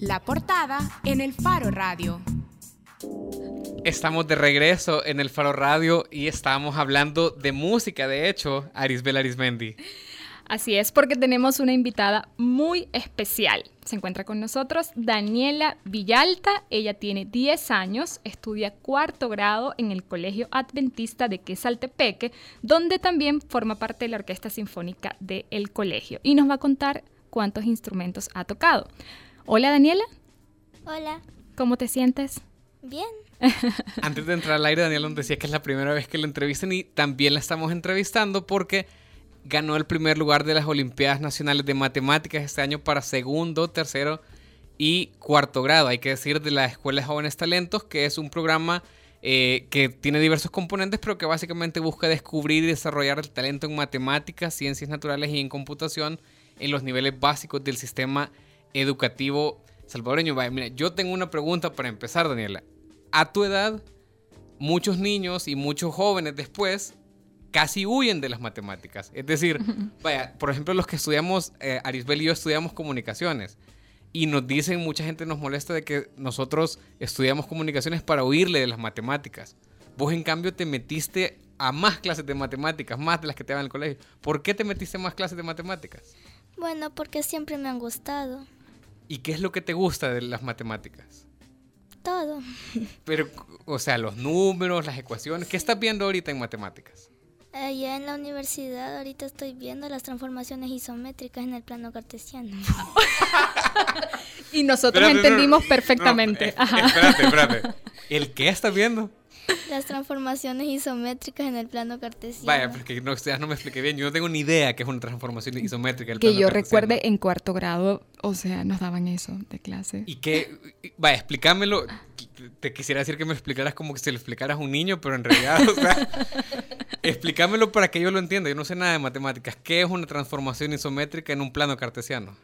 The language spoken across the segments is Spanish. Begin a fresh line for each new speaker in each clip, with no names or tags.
La portada en el Faro Radio.
Estamos de regreso en el Faro Radio y estamos hablando de música, de hecho, Arisbel Arismendi.
Así es, porque tenemos una invitada muy especial. Se encuentra con nosotros Daniela Villalta. Ella tiene 10 años, estudia cuarto grado en el Colegio Adventista de Quesaltepeque, donde también forma parte de la Orquesta Sinfónica del colegio. Y nos va a contar cuántos instrumentos ha tocado. Hola Daniela.
Hola.
¿Cómo te sientes?
Bien.
Antes de entrar al aire, Daniela nos decía que es la primera vez que la entrevistan y también la estamos entrevistando porque ganó el primer lugar de las Olimpiadas Nacionales de Matemáticas este año para segundo, tercero y cuarto grado. Hay que decir de la Escuela de Jóvenes Talentos, que es un programa eh, que tiene diversos componentes, pero que básicamente busca descubrir y desarrollar el talento en matemáticas, ciencias naturales y en computación en los niveles básicos del sistema educativo salvadoreño. Vaya, mira, yo tengo una pregunta para empezar, Daniela. A tu edad, muchos niños y muchos jóvenes después casi huyen de las matemáticas. Es decir, vaya, por ejemplo, los que estudiamos, eh, Arisbel y yo estudiamos comunicaciones. Y nos dicen, mucha gente nos molesta de que nosotros estudiamos comunicaciones para huirle de las matemáticas. Vos, en cambio, te metiste a más clases de matemáticas, más de las que te daban en el colegio. ¿Por qué te metiste a más clases de matemáticas?
Bueno, porque siempre me han gustado.
¿Y qué es lo que te gusta de las matemáticas?
Todo.
Pero, o sea, los números, las ecuaciones. ¿Qué estás viendo ahorita en matemáticas?
Allá en la universidad ahorita estoy viendo las transformaciones isométricas en el plano cartesiano.
y nosotros entendimos perfectamente.
No, eh, espérate, espérate. ¿El qué estás viendo?
Las transformaciones isométricas en el plano cartesiano.
Vaya, porque no, no me expliqué bien. Yo no tengo ni idea qué es una transformación isométrica.
que yo recuerde en cuarto grado, o sea, nos daban eso de clase.
Y que, vaya, explícamelo. Te quisiera decir que me explicaras como que si lo explicaras a un niño, pero en realidad, o sea, explícamelo para que yo lo entienda. Yo no sé nada de matemáticas. ¿Qué es una transformación isométrica en un plano cartesiano?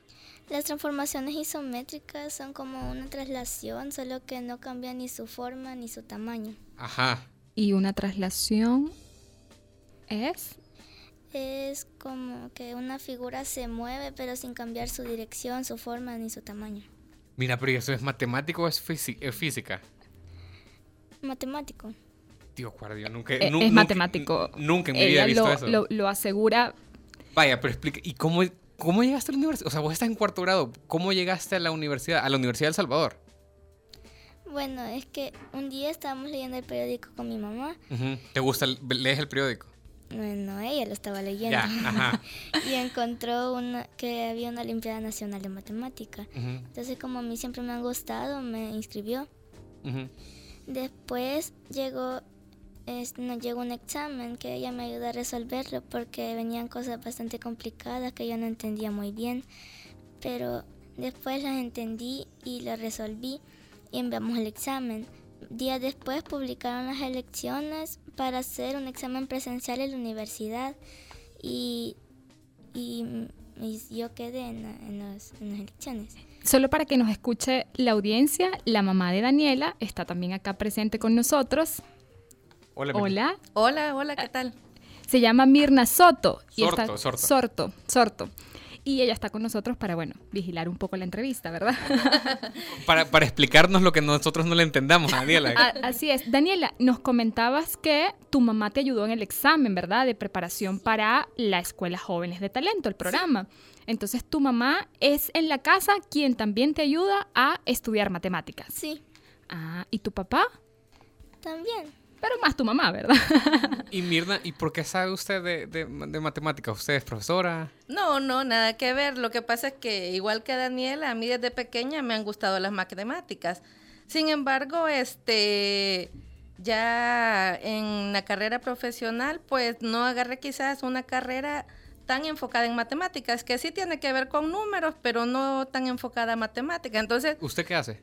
Las transformaciones isométricas son como una traslación, solo que no cambia ni su forma ni su tamaño.
Ajá.
¿Y una traslación es?
Es como que una figura se mueve pero sin cambiar su dirección, su forma ni su tamaño.
Mira, pero ¿eso es matemático o es, física?
Matemático.
Tío, guardia, nunca,
es, es matemático.
Nunca en mi vida he visto
lo,
eso.
Lo, lo asegura.
Vaya, pero explica, ¿y cómo, ¿Cómo llegaste a la universidad? O sea, vos estás en cuarto grado. ¿Cómo llegaste a la universidad, a la Universidad del Salvador?
Bueno, es que un día estábamos leyendo el periódico con mi mamá.
¿Te gusta, lees el periódico?
No, ella lo estaba leyendo. y encontró una, que había una Olimpiada Nacional de Matemática. Entonces, como a mí siempre me han gustado, me inscribió. Después llegó nos llegó un examen que ella me ayudó a resolverlo porque venían cosas bastante complicadas que yo no entendía muy bien, pero después las entendí y las resolví y enviamos el examen. Días después publicaron las elecciones para hacer un examen presencial en la universidad y, y, yo quedé en, en las elecciones.
Solo para que nos escuche la audiencia, la mamá de Daniela está también acá presente con nosotros.
Hola.
Hola. Hola, hola, ¿qué tal?
Se llama Mirna Soto.
Y sorto, sorto.
Sorto, sorto. Y ella está con nosotros para, bueno, vigilar un poco la entrevista, ¿verdad?
para, para explicarnos lo que nosotros no le entendamos, Daniela.
así es. Daniela, nos comentabas que tu mamá te ayudó en el examen, ¿verdad? De preparación para la Escuela Jóvenes de Talento, el programa. Entonces, tu mamá es en la casa quien también te ayuda a estudiar matemáticas.
Sí.
Ah, ¿y tu papá?
También.
Pero más tu mamá, ¿verdad?
y Mirna, ¿y por qué sabe usted de, de, matemáticas? ¿Usted es profesora?
No, no, nada que ver. Lo que pasa es que, igual que Daniela, a mí desde pequeña me han gustado las matemáticas. Sin embargo, este ya en la carrera profesional, pues no agarré quizás una carrera tan enfocada en matemáticas, que sí tiene que ver con números, pero no tan enfocada a matemáticas. Entonces,
¿Usted qué hace?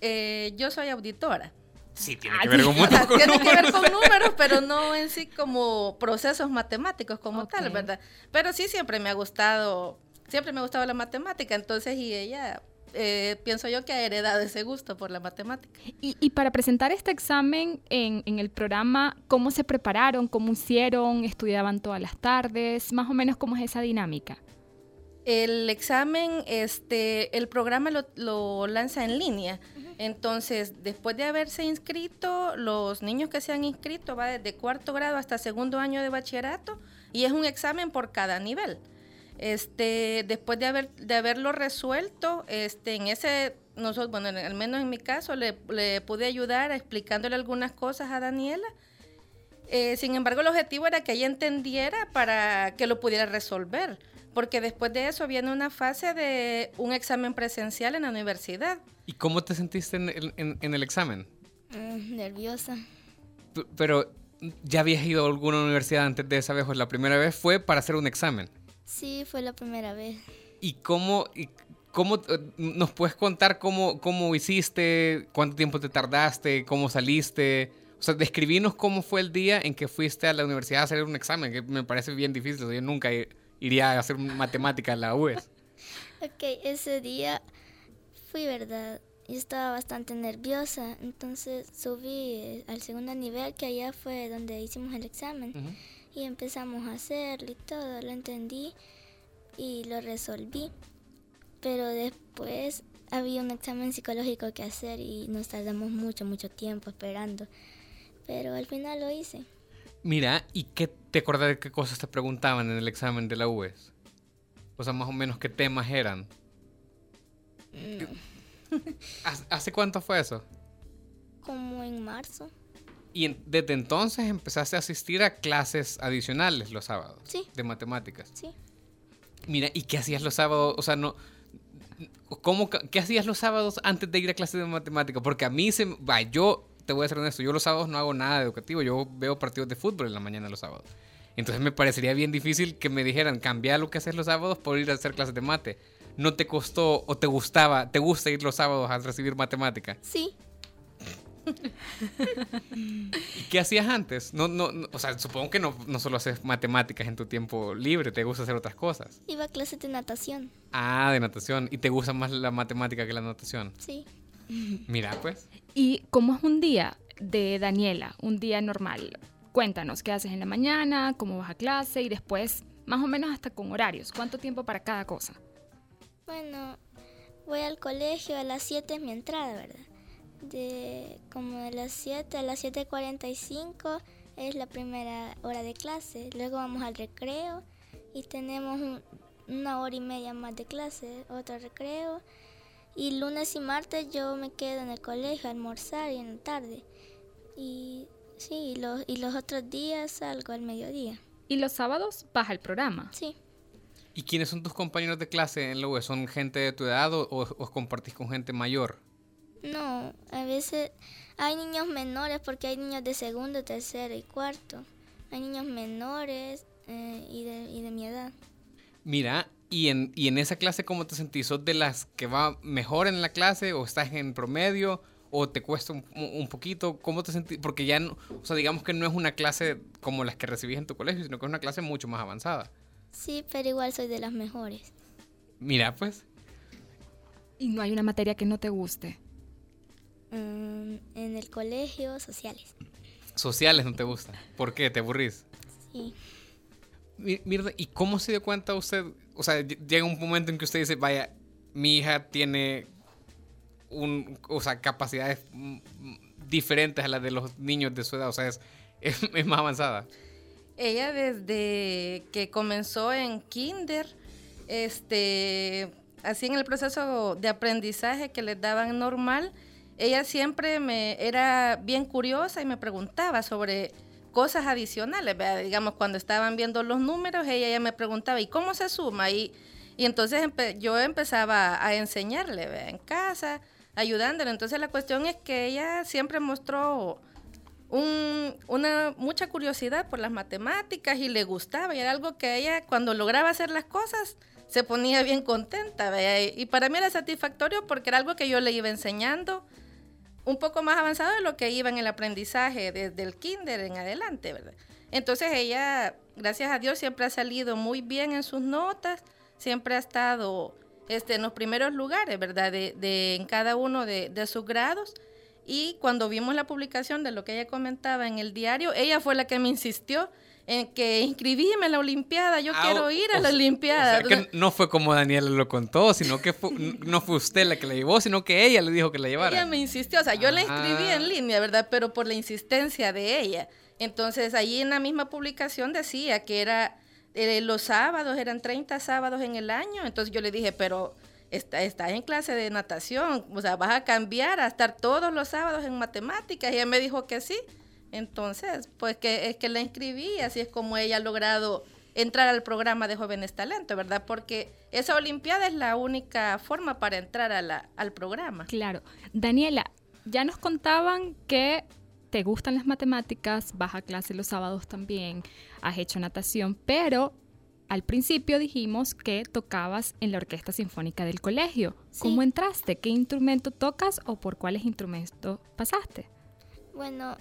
eh, yo soy auditora.
Sí, tiene
Ah,
que ver con, con
tiene que ver
números.
con números, pero no en sí como procesos matemáticos como tal,
Ok.
¿verdad? Pero sí siempre me ha gustado, siempre me ha gustado la matemática, entonces y ella, eh, pienso yo que ha heredado ese gusto por la matemática.
Y, y para presentar este examen en, en el programa, ¿cómo se prepararon? ¿Cómo hicieron? ¿Estudiaban todas las tardes? Más o menos, ¿cómo es esa dinámica?
El examen, este, el programa lo, lo lanza en línea. Entonces, después de haberse inscrito, los niños que se han inscrito va desde cuarto grado hasta segundo año de bachillerato y es un examen por cada nivel. Este, después de haber de haberlo resuelto, este, en ese nosotros, bueno, en- al menos en mi caso, le, le pude ayudar explicándole algunas cosas a Daniela. Eh, sin embargo, el objetivo era que ella entendiera para que lo pudiera resolver, porque después de eso viene una fase de un examen presencial en la universidad.
¿Y cómo te sentiste en, el- en- en el examen?
Mm, nerviosa.
P- Pero, ¿ya habías ido a alguna universidad antes de esa vez o la primera vez fue para hacer un examen?
Sí, fue la primera vez.
¿Y cómo, y cómo eh, nos puedes contar cómo, cómo hiciste, cuánto tiempo te tardaste, cómo saliste? O sea, describinos cómo fue el día en que fuiste a la universidad a hacer un examen, que me parece bien difícil. o sea, yo nunca i- iría a hacer matemática en la UES.
Ok, ese día fui, ¿verdad? Yo estaba bastante nerviosa, entonces subí eh, al segundo nivel, que allá fue donde hicimos el examen. Y empezamos a hacerlo y todo, lo entendí y lo resolví. Pero después había un examen psicológico que hacer y nos tardamos mucho, mucho tiempo esperando. Pero al final lo hice.
Mira, ¿y qué te acuerdas de qué cosas te preguntaban en el examen de la UES? O sea, más o menos qué temas eran. ¿Hace- ¿Hace cuánto fue eso?
Como en marzo.
Y desde entonces empezaste a asistir a clases adicionales los sábados.
Sí.
De matemáticas.
Sí.
Mira, ¿y qué hacías los sábados? O sea, no... ¿Cómo, ¿Qué hacías los sábados antes de ir a clases de matemáticas? Porque a mí se... me- Va, yo te voy a ser honesto, yo los sábados no hago nada educativo, yo veo partidos de fútbol en la mañana los sábados. Entonces me parecería bien difícil que me dijeran, cambia lo que haces los sábados por ir a hacer clases de mate. ¿No te costó o te gustaba, te gusta ir los sábados a recibir matemática?
Sí.
¿Y qué hacías antes? No, no, no- o sea, supongo que no, no solo haces matemáticas en tu tiempo libre, te gusta hacer otras cosas.
Iba a clases de natación.
Ah, de natación. ¿Y te gusta más la matemática que la natación?
Sí.
Mira, pues.
¿Y cómo es un día de Daniela? Un día normal. Cuéntanos, ¿qué haces en la mañana? ¿Cómo vas a clase? Y después, más o menos hasta con horarios. ¿Cuánto tiempo para cada cosa?
Bueno, voy al colegio, a las 7 es mi entrada, ¿verdad? De como de las 7 a las 7.45 es la primera hora de clase. Luego vamos al recreo y tenemos un- una hora y media más de clase, otro recreo. Y lunes y martes yo me quedo en el colegio a almorzar y en la tarde. Y sí, y los, y los otros días salgo al mediodía.
Y los sábados vas al programa.
Sí.
¿Y quiénes son tus compañeros de clase en la UE? ¿Son gente de tu edad o, o- o compartís con gente mayor?
No, a veces hay niños menores porque hay niños de segundo, tercero y cuarto. Hay niños menores eh, y, de, y de mi edad.
Mira, ¿y en, ¿y en esa clase cómo te sentís? ¿Sos de las que va mejor en la clase o estás en promedio o te cuesta un, un poquito? ¿Cómo te sentís? Porque ya, no, o sea, digamos que no es una clase como las que recibís en tu colegio, sino que es una clase mucho más avanzada.
Sí, pero igual soy de las mejores.
Mira, pues.
Y no hay una materia que no te guste.
Mm, en el colegio, sociales.
Sociales no te gusta. ¿Por qué? ¿Te aburrís?
Sí.
Mi- Mira, ¿y cómo se dio cuenta usted? O sea, ll- llega un momento en que usted dice, vaya, mi hija tiene un, o sea, capacidades mm, mm, diferentes a las de los niños de su edad, o sea, es, es, es más avanzada.
Ella desde que comenzó en kinder, este, así en el proceso de aprendizaje que les daban normal, ella siempre me era bien curiosa y me preguntaba sobre cosas adicionales, ¿verdad? digamos cuando estaban viendo los números, ella ya me preguntaba, ¿y cómo se suma? Y, y entonces yo empezaba a enseñarle en casa, ayudándole. Entonces la cuestión es que ella siempre mostró una mucha curiosidad por las matemáticas y le gustaba y era algo que ella cuando lograba hacer las cosas se ponía bien contenta. Y para mí era satisfactorio porque era algo que yo le iba enseñando un poco más avanzado de lo que iba en el aprendizaje desde el kinder en adelante, ¿verdad? Entonces ella, gracias a Dios, siempre ha salido muy bien en sus notas, siempre ha estado este, en los primeros lugares, ¿verdad? De, en cada uno de, de sus grados. Y cuando vimos la publicación de lo que ella comentaba en el diario, ella fue la que me insistió en que inscribíme en la Olimpiada, yo ah, quiero ir a la Olimpiada.
O sea, que no fue como Daniela lo contó, sino que no fue usted la que la llevó, sino que ella le dijo que la llevara.
Ella me insistió, o sea, yo la inscribí en línea, ¿verdad? Pero por la insistencia de ella. Entonces, ahí en la misma publicación decía que era eh, los sábados, eran 30 sábados en el año. Entonces yo le dije, pero está, estás en clase de natación, o sea, vas a cambiar a estar todos los sábados en matemáticas. Y ella me dijo que sí. Entonces, pues que es que la inscribí, así es como ella ha logrado entrar al programa de Jóvenes Talentos, ¿verdad? Porque esa Olimpiada es la única forma para entrar a la, al programa.
Claro. Daniela, ya nos contaban que te gustan las matemáticas, vas a clase los sábados también, has hecho natación, pero al principio dijimos que tocabas en la Orquesta Sinfónica del colegio. ¿Cómo entraste? ¿Qué instrumento tocas o por cuáles instrumentos pasaste?
Bueno,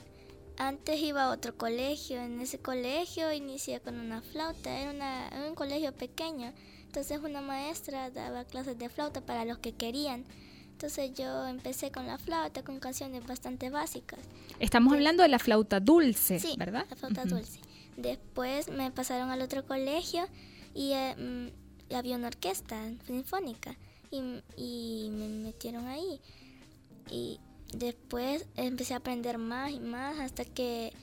antes iba a otro colegio. En ese colegio inicié con una flauta. Era, una, un colegio pequeño. Entonces una maestra daba clases de flauta para los que querían. Entonces yo empecé con la flauta, con canciones bastante básicas.
Estamos hablando de la flauta dulce,
sí,
¿verdad?
La flauta dulce. Después me pasaron al otro colegio y, eh, mm, había una orquesta sinfónica y, y me metieron ahí. Y después empecé a aprender más y más hasta que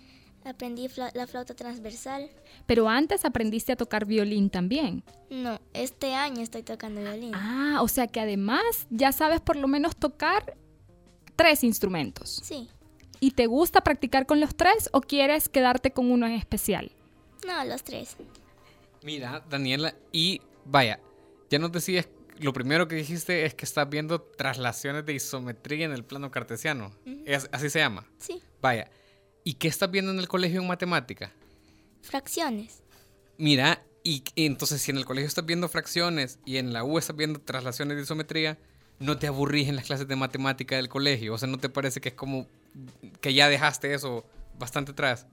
aprendí la flauta transversal.
Pero antes aprendiste a tocar violín también.
No, este año estoy tocando violín.
Ah, o sea que además ya sabes por lo menos tocar tres instrumentos.
Sí.
¿Y te gusta practicar con los tres o quieres quedarte con uno en especial?
No, los tres.
Mira, Daniela, y vaya, ya nos decías, lo primero que dijiste es que estás viendo traslaciones de isometría en el plano cartesiano. ¿Así se llama?
Sí.
Vaya, ¿y qué estás viendo en el colegio en matemática?
Fracciones.
Mira, y, entonces si en el colegio estás viendo fracciones y en la U estás viendo traslaciones de isometría, ¿no te aburrís en las clases de matemática del colegio? O sea, ¿no te parece que es como que ya dejaste eso bastante atrás?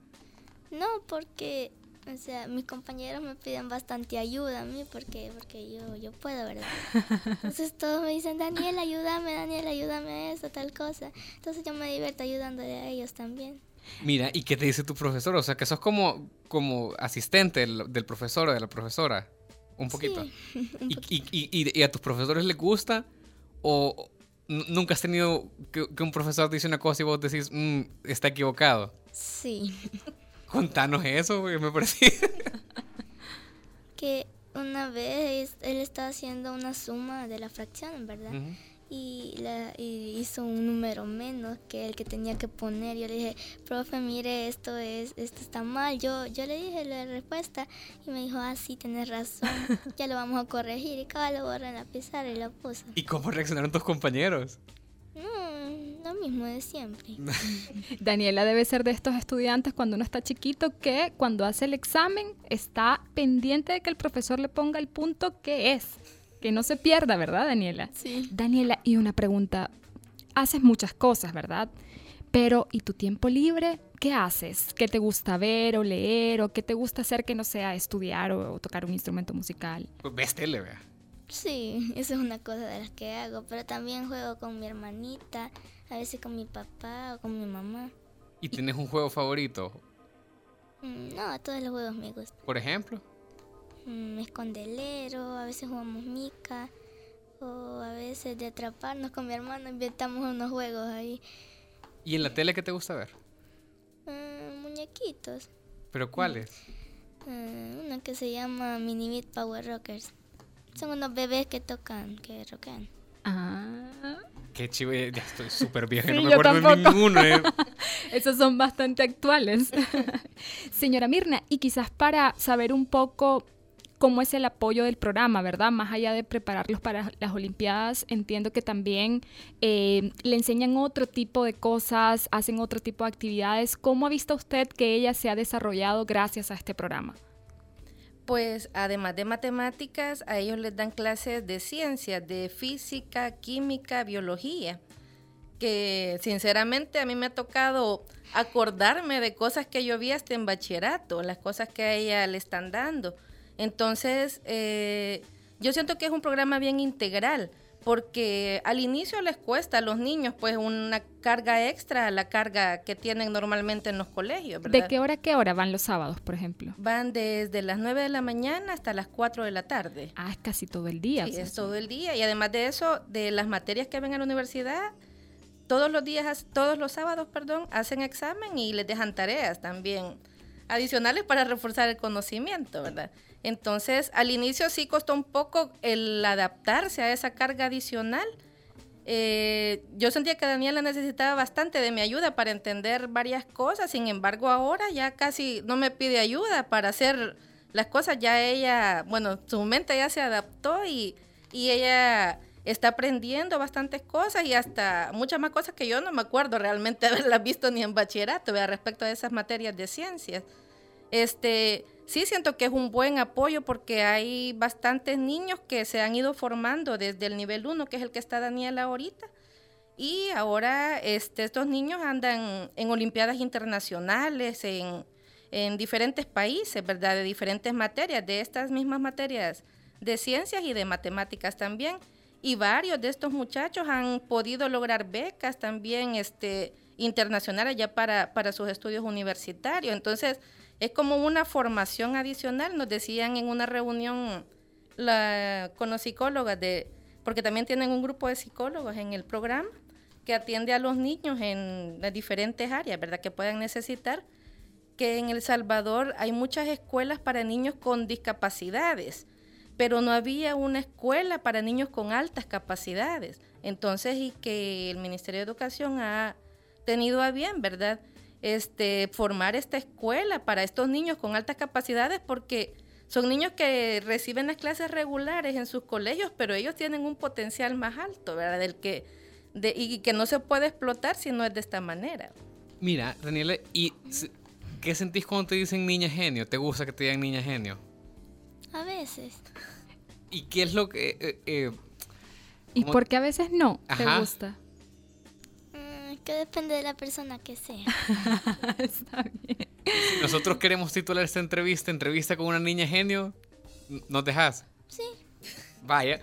No, porque, o sea, mis compañeros me piden bastante ayuda a mí porque, porque yo, yo puedo, ¿verdad? Entonces todos me dicen, Daniel, ayúdame, Daniel, ayúdame a eso, tal cosa. Entonces yo me divierto ayudándole a ellos también.
Mira, ¿y qué te dice tu profesor? O sea, que sos como, como asistente del, profesor o de la profesora. Un poquito. ¿Y, a tus profesores les gusta? ¿O nunca has tenido que, un profesor dice una cosa y vos decís, mm, está equivocado?
Sí.
Contanos eso, güey, me parece.
que una vez él estaba haciendo una suma de la fracción, ¿verdad? y, la, hizo un número menos que el que tenía que poner. Yo le dije, profe, mire, esto es esto está mal. Yo, yo le dije la respuesta y me dijo, ah, sí, tienes razón, ya lo vamos a corregir. Y cada lo borré en la pizarra y lo puso.
¿Y cómo reaccionaron tus compañeros?
No, lo mismo de siempre.
Daniela debe ser de estos estudiantes cuando uno está chiquito que cuando hace el examen está pendiente de que el profesor le ponga el punto que es que no se pierda, ¿verdad, Daniela?
Sí.
Daniela, y una pregunta. Haces muchas cosas, ¿verdad? Pero, ¿y tu tiempo libre? ¿Qué haces? ¿Qué te gusta ver o leer? ¿O qué te gusta hacer que no sea estudiar o, tocar un instrumento musical?
Pues ves tele, ¿verdad?
Sí, eso es una cosa de las que hago. Pero también juego con mi hermanita, a veces con mi papá o con mi mamá.
¿Y tienes un juego favorito?
Mm, no, todos los juegos me gustan.
¿Por ejemplo?
Mm, escondelero, a veces jugamos mica, o a veces de atraparnos con mi hermano, inventamos unos juegos ahí.
¿Y en la tele qué te gusta ver?
Mm, muñequitos.
¿Pero cuáles?
Mm, uno que se llama Mini Beat Power Rockers. Son unos bebés que tocan, que rockean.
Ah.
Qué chivo, ya estoy súper viejo, no me acuerdo de ninguno. Eh.
Esos son bastante actuales. Señora Mirna, y quizás para saber un poco cómo es el apoyo del programa, ¿verdad? Más allá de prepararlos para las Olimpiadas, entiendo que también eh, le enseñan otro tipo de cosas, hacen otro tipo de actividades. ¿Cómo ha visto usted que ella se ha desarrollado gracias a este programa?
Pues además de matemáticas, a ellos les dan clases de ciencias, de física, química, biología, que sinceramente a mí me ha tocado acordarme de cosas que yo vi hasta en bachillerato, las cosas que a ella le están dando. Entonces, eh, yo siento que es un programa bien integral, porque al inicio les cuesta a los niños pues una carga extra a la carga que tienen normalmente en los colegios.
¿De qué hora a qué hora van los sábados, por ejemplo?
Van desde las 9 de la mañana hasta las 4 de la tarde.
Ah, es casi todo el día.
Sí, es todo el día. Y además de eso, de las materias que ven a la universidad, todos los días, todos los sábados, perdón, hacen examen y les dejan tareas también adicionales para reforzar el conocimiento, ¿verdad? Entonces, al inicio sí costó un poco el adaptarse a esa carga adicional. Eh, yo sentía que Daniela necesitaba bastante de mi ayuda para entender varias cosas, sin embargo ahora ya casi no me pide ayuda para hacer las cosas, ya ella, bueno, su mente ya se adaptó y, y ella está aprendiendo bastantes cosas y hasta muchas más cosas que yo no me acuerdo realmente haberlas visto ni en bachillerato respecto a esas materias de ciencias. Este, sí siento que es un buen apoyo porque hay bastantes niños que se han ido formando desde el nivel 1, que es el que está Daniela ahorita. Y ahora este, estos niños andan en olimpiadas internacionales, en, en diferentes países, ¿verdad? De diferentes materias, de estas mismas materias de ciencias y de matemáticas también y varios de estos muchachos han podido lograr becas también este, internacionales ya para, para sus estudios universitarios. Entonces, es como una formación adicional, nos decían en una reunión la, con los psicólogos, de, porque también tienen un grupo de psicólogos en el programa que atiende a los niños en las diferentes áreas, ¿verdad? Que puedan necesitar, que en El Salvador hay muchas escuelas para niños con discapacidades pero no había una escuela para niños con altas capacidades. Entonces, y que el Ministerio de Educación ha tenido a bien, ¿verdad? Este, formar esta escuela para estos niños con altas capacidades porque son niños que reciben las clases regulares en sus colegios, pero ellos tienen un potencial más alto, ¿verdad? Del que, de, y que no se puede explotar si no es de esta manera.
Mira, Daniela, ¿y qué sentís cuando te dicen niña genio? ¿Te gusta que te digan niña genio?
A veces.
¿Y qué es lo que... Eh, eh,
¿Y por qué a veces no te gusta?
Que depende de la persona que sea.
Está bien. Si nosotros queremos titular esta entrevista, entrevista con una niña genio, ¿nos dejas?
Sí.
Vaya.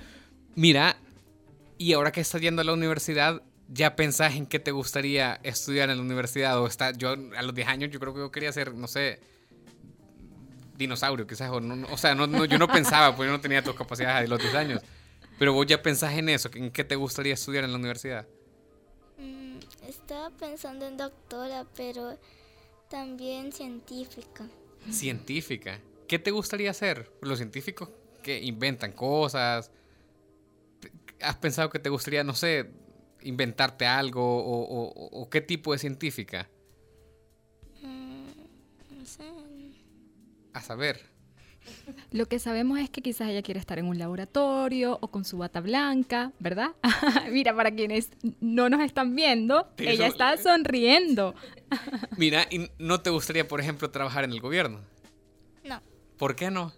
Mira, y ahora que estás yendo a la universidad, ¿ya pensás en qué te gustaría estudiar en la universidad? O está, yo a los 10 años yo creo que yo quería ser, no sé, dinosaurio, quizás. O, no, o sea, no, yo no pensaba, pues yo no tenía tus capacidades de los 10 años. Pero vos ya pensás en eso, ¿en qué te gustaría estudiar en la universidad?
Mm, estaba pensando en doctora, pero también científica.
¿Científica? ¿Qué te gustaría hacer? Los científicos que inventan cosas. ¿Has pensado que te gustaría, no sé, inventarte algo o, o qué tipo de científica? a saber.
Lo que sabemos es que quizás ella quiere estar en un laboratorio o con su bata blanca, ¿verdad? Mira, para quienes no nos están viendo, ella está sonriendo.
Mira, ¿y no te gustaría, por ejemplo, trabajar en el gobierno?
No.
¿Por qué no?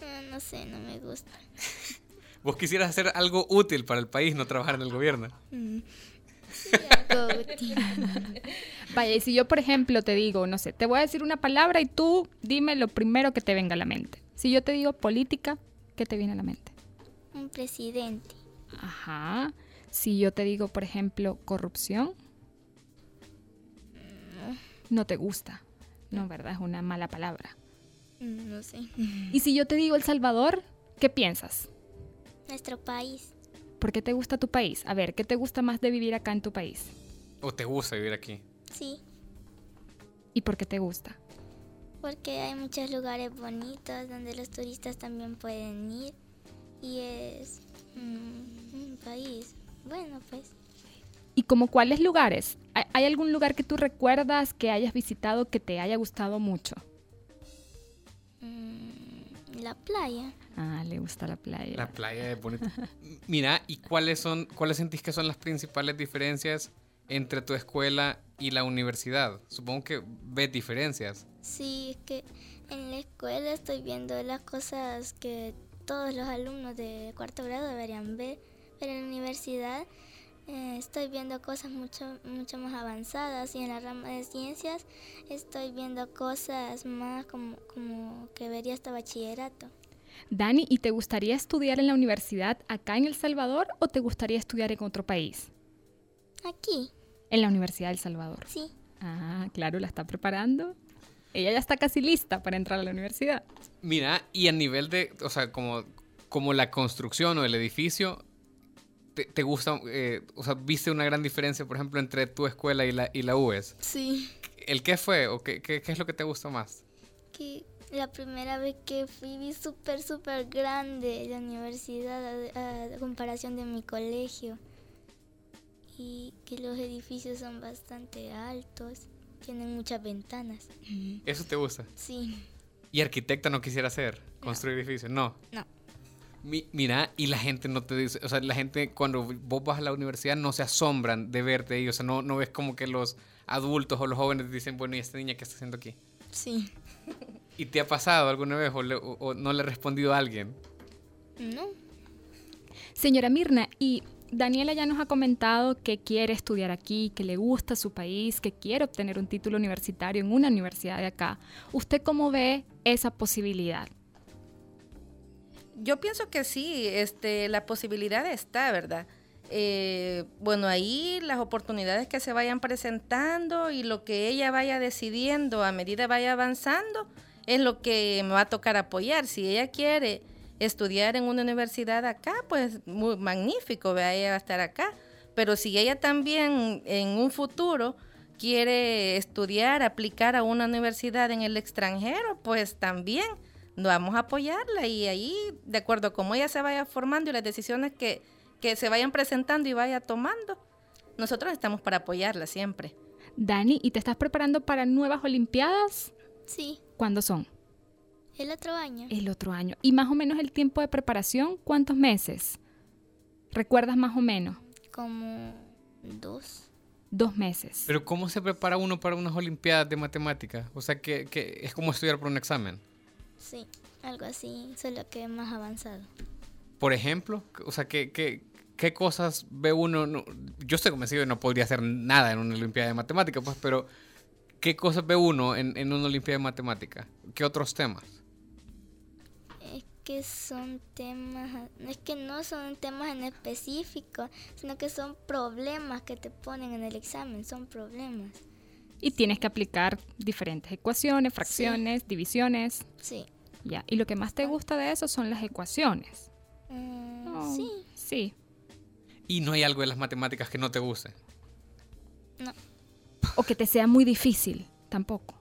Eh, no, sé, no me gusta.
¿Vos quisieras hacer algo útil para el país, no trabajar en el gobierno? Mm.
Vaya, y si yo, por ejemplo, te digo, no sé, te voy a decir una palabra y tú dime lo primero que te venga a la mente. Si yo te digo política, ¿qué te viene a la mente?
Un presidente.
Ajá. Si yo te digo, por ejemplo, corrupción, no te gusta. No, ¿verdad? Es una mala palabra.
Mm, no sé.
Y si yo te digo El Salvador, ¿qué piensas?
Nuestro país.
¿Por qué te gusta tu país? A ver, ¿qué te gusta más de vivir acá en tu país?
¿O te gusta vivir aquí?
Sí.
¿Y por qué te gusta?
Porque hay muchos lugares bonitos donde los turistas también pueden ir y es un país bueno pues.
¿Y como cuáles lugares? ¿Hay algún lugar que tú recuerdas que hayas visitado que te haya gustado mucho?
La la playa.
Ah, le gusta la playa.
La playa es bonita. Mira, ¿y cuáles son, cuáles sentís que son las principales diferencias entre tu escuela y la universidad? Supongo que ves diferencias.
Sí, es que en la escuela estoy viendo las cosas que todos los alumnos de cuarto grado deberían ver, pero en la universidad eh, estoy viendo cosas mucho, mucho más avanzadas y en la rama de ciencias estoy viendo cosas más como, como que vería hasta bachillerato.
Dani, ¿y te gustaría estudiar en la universidad acá en El Salvador o te gustaría estudiar en otro país?
Aquí,
En la Universidad del Salvador.
sí.
Ah, claro, la está preparando. Ella ya está casi lista para entrar a la universidad.
Mira, y a nivel de, o sea, como, como la construcción o el edificio, ¿te, te gusta, eh, o sea, viste una gran diferencia, por ejemplo, entre tu escuela y la, y la UES?
Sí.
¿El qué fue o qué, qué, qué es lo que te gustó más?
Que la primera vez que fui vi súper, súper grande la universidad a, a comparación de mi colegio. Y que los edificios son bastante altos, tienen muchas ventanas.
¿Eso te gusta?
Sí.
¿Y arquitecta no quisiera ser? ¿Construir edificios? No.
No.
Mi- mira, y la gente no te dice, o sea, la gente cuando vos vas a la universidad no se asombran de verte ahí, o sea, no, no ves como que los adultos o los jóvenes dicen, bueno, ¿y esta niña qué está haciendo aquí?
Sí.
¿Y te ha pasado alguna vez o, le- o- o no le ha respondido a alguien?
No.
Señora Mirna, y Daniela ya nos ha comentado que quiere estudiar aquí, que le gusta su país, que quiere obtener un título universitario en una universidad de acá. ¿Usted cómo ve esa posibilidad?
Yo pienso que sí, este, la posibilidad está, ¿verdad? Eh, bueno, ahí las oportunidades que se vayan presentando y lo que ella vaya decidiendo a medida vaya avanzando es lo que me va a tocar apoyar. Si ella quiere estudiar en una universidad acá, pues muy magnífico, vea, ella va a estar acá. Pero si ella también en un futuro quiere estudiar, aplicar a una universidad en el extranjero, pues también vamos a apoyarla y ahí, de acuerdo a cómo ella se vaya formando y las decisiones que, que se vayan presentando y vaya tomando, nosotros estamos para apoyarla siempre.
Dani, ¿y te estás preparando para nuevas Olimpiadas?
Sí.
¿Cuándo son?
El otro año.
El otro año. ¿Y más o menos el tiempo de preparación? ¿Cuántos meses? ¿Recuerdas más o menos?
Como dos.
Dos meses.
Pero ¿cómo se prepara uno para unas olimpiadas de matemáticas? O sea, que, que es como estudiar para un examen.
Sí. Algo así, solo que más avanzado.
Por ejemplo, o sea, ¿qué, qué, qué cosas ve uno? No- yo estoy convencido de que no podría hacer nada en una olimpiada de matemáticas, pues, pero ¿qué cosas ve uno en, en una olimpiada de matemáticas? ¿Qué otros temas?
Es que son temas, es que no son temas en específico, sino que son problemas que te ponen en el examen, son problemas.
Y tienes que aplicar diferentes ecuaciones, fracciones, divisiones.
Sí.
Ya. Y lo que más te gusta de eso son las ecuaciones.
Mm,
Oh,
Sí.
Sí.
Y no hay algo de las matemáticas que no te guste.
No.
O que te sea muy difícil. Tampoco.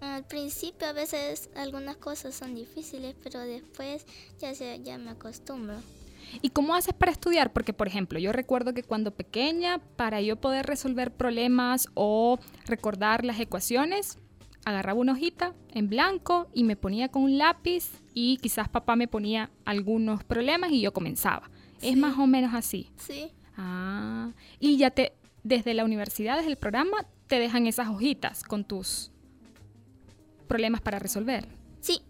Al principio a veces algunas cosas son difíciles, pero después ya se, ya me acostumbro.
¿Y cómo haces para estudiar? Porque, por ejemplo, yo recuerdo que cuando pequeña, para yo poder resolver problemas o recordar las ecuaciones, agarraba una hojita en blanco y me ponía con un lápiz y quizás papá me ponía algunos problemas y yo comenzaba. Es
Sí.
más o menos así.
Sí.
Ah, y ya te, desde la universidad, desde el programa, te dejan esas hojitas con tus problemas para resolver.
Sí.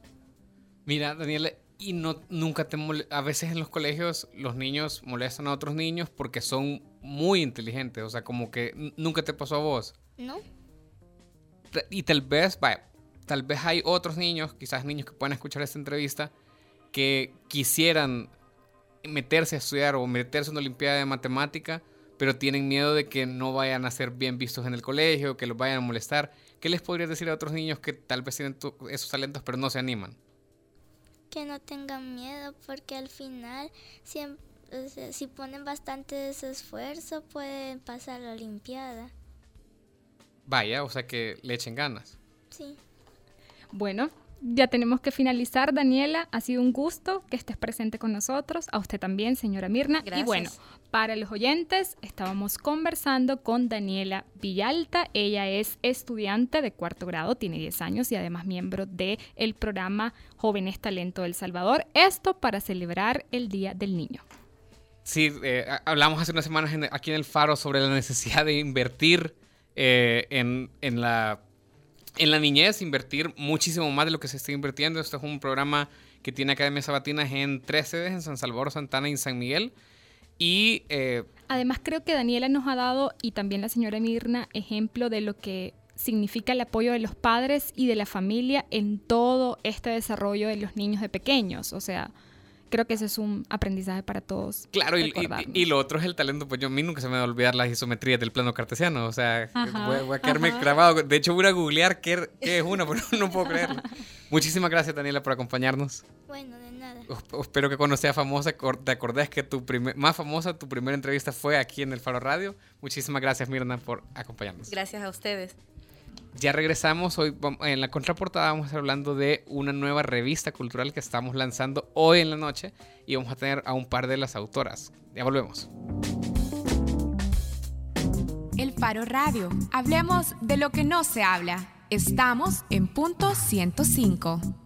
Mira, Daniela, y no nunca te a veces en los colegios los niños molestan a otros niños porque son muy inteligentes, o sea, como que nunca te pasó a vos.
¿No?
Y tal vez, vaya, tal vez hay otros niños, quizás niños que puedan escuchar esta entrevista, que quisieran meterse a estudiar o meterse en una olimpiada de matemática, pero tienen miedo de que no vayan a ser bien vistos en el colegio, que los vayan a molestar. ¿Qué les podrías decir a otros niños que tal vez tienen esos talentos pero no se animan?
Que no tengan miedo porque al final siem- o sea, si ponen bastante esfuerzo pueden pasar la Olimpiada.
Vaya, o sea que le echen ganas.
Sí.
Bueno, ya tenemos que finalizar, Daniela. Ha sido un gusto que estés presente con nosotros. A usted también, señora Mirna. Y bueno, para los oyentes, estábamos conversando con Daniela Villalta. Ella es estudiante de cuarto grado, tiene 10 años y además miembro del el programa Jóvenes Talento del Salvador. Esto para celebrar el Día del Niño.
Sí, eh, hablamos hace unas semanas aquí en el Faro sobre la necesidad de invertir eh, en, en la en la niñez invertir muchísimo más de lo que se está invirtiendo. Esto es un programa que tiene academias sabatinas en tres sedes, en San Salvador, Santana y San Miguel. Y
eh, además creo que Daniela nos ha dado, y también la señora Mirna, ejemplo de lo que significa el apoyo de los padres y de la familia en todo este desarrollo de los niños de pequeños. O sea, creo que ese es un aprendizaje para todos.
Claro, y, lo otro es el talento, pues yo a mí nunca se me va a olvidar las isometrías del plano cartesiano, o sea, voy, a quedarme grabado. De hecho, voy a googlear qué, es uno, pero no puedo creerlo. Muchísimas gracias, Daniela, por acompañarnos.
Bueno, de nada.
espero que cuando sea famosa, te acordés que tu primer, más famosa, tu primera entrevista fue aquí en el Faro Radio. Muchísimas gracias, Mirna, por acompañarnos.
Gracias a ustedes.
Ya regresamos. Hoy en la contraportada vamos a estar hablando de una nueva revista cultural que estamos lanzando hoy en la noche y vamos a tener a un par de las autoras. Ya volvemos.
El Faro Radio. Hablemos de lo que no se habla. Estamos en punto 105.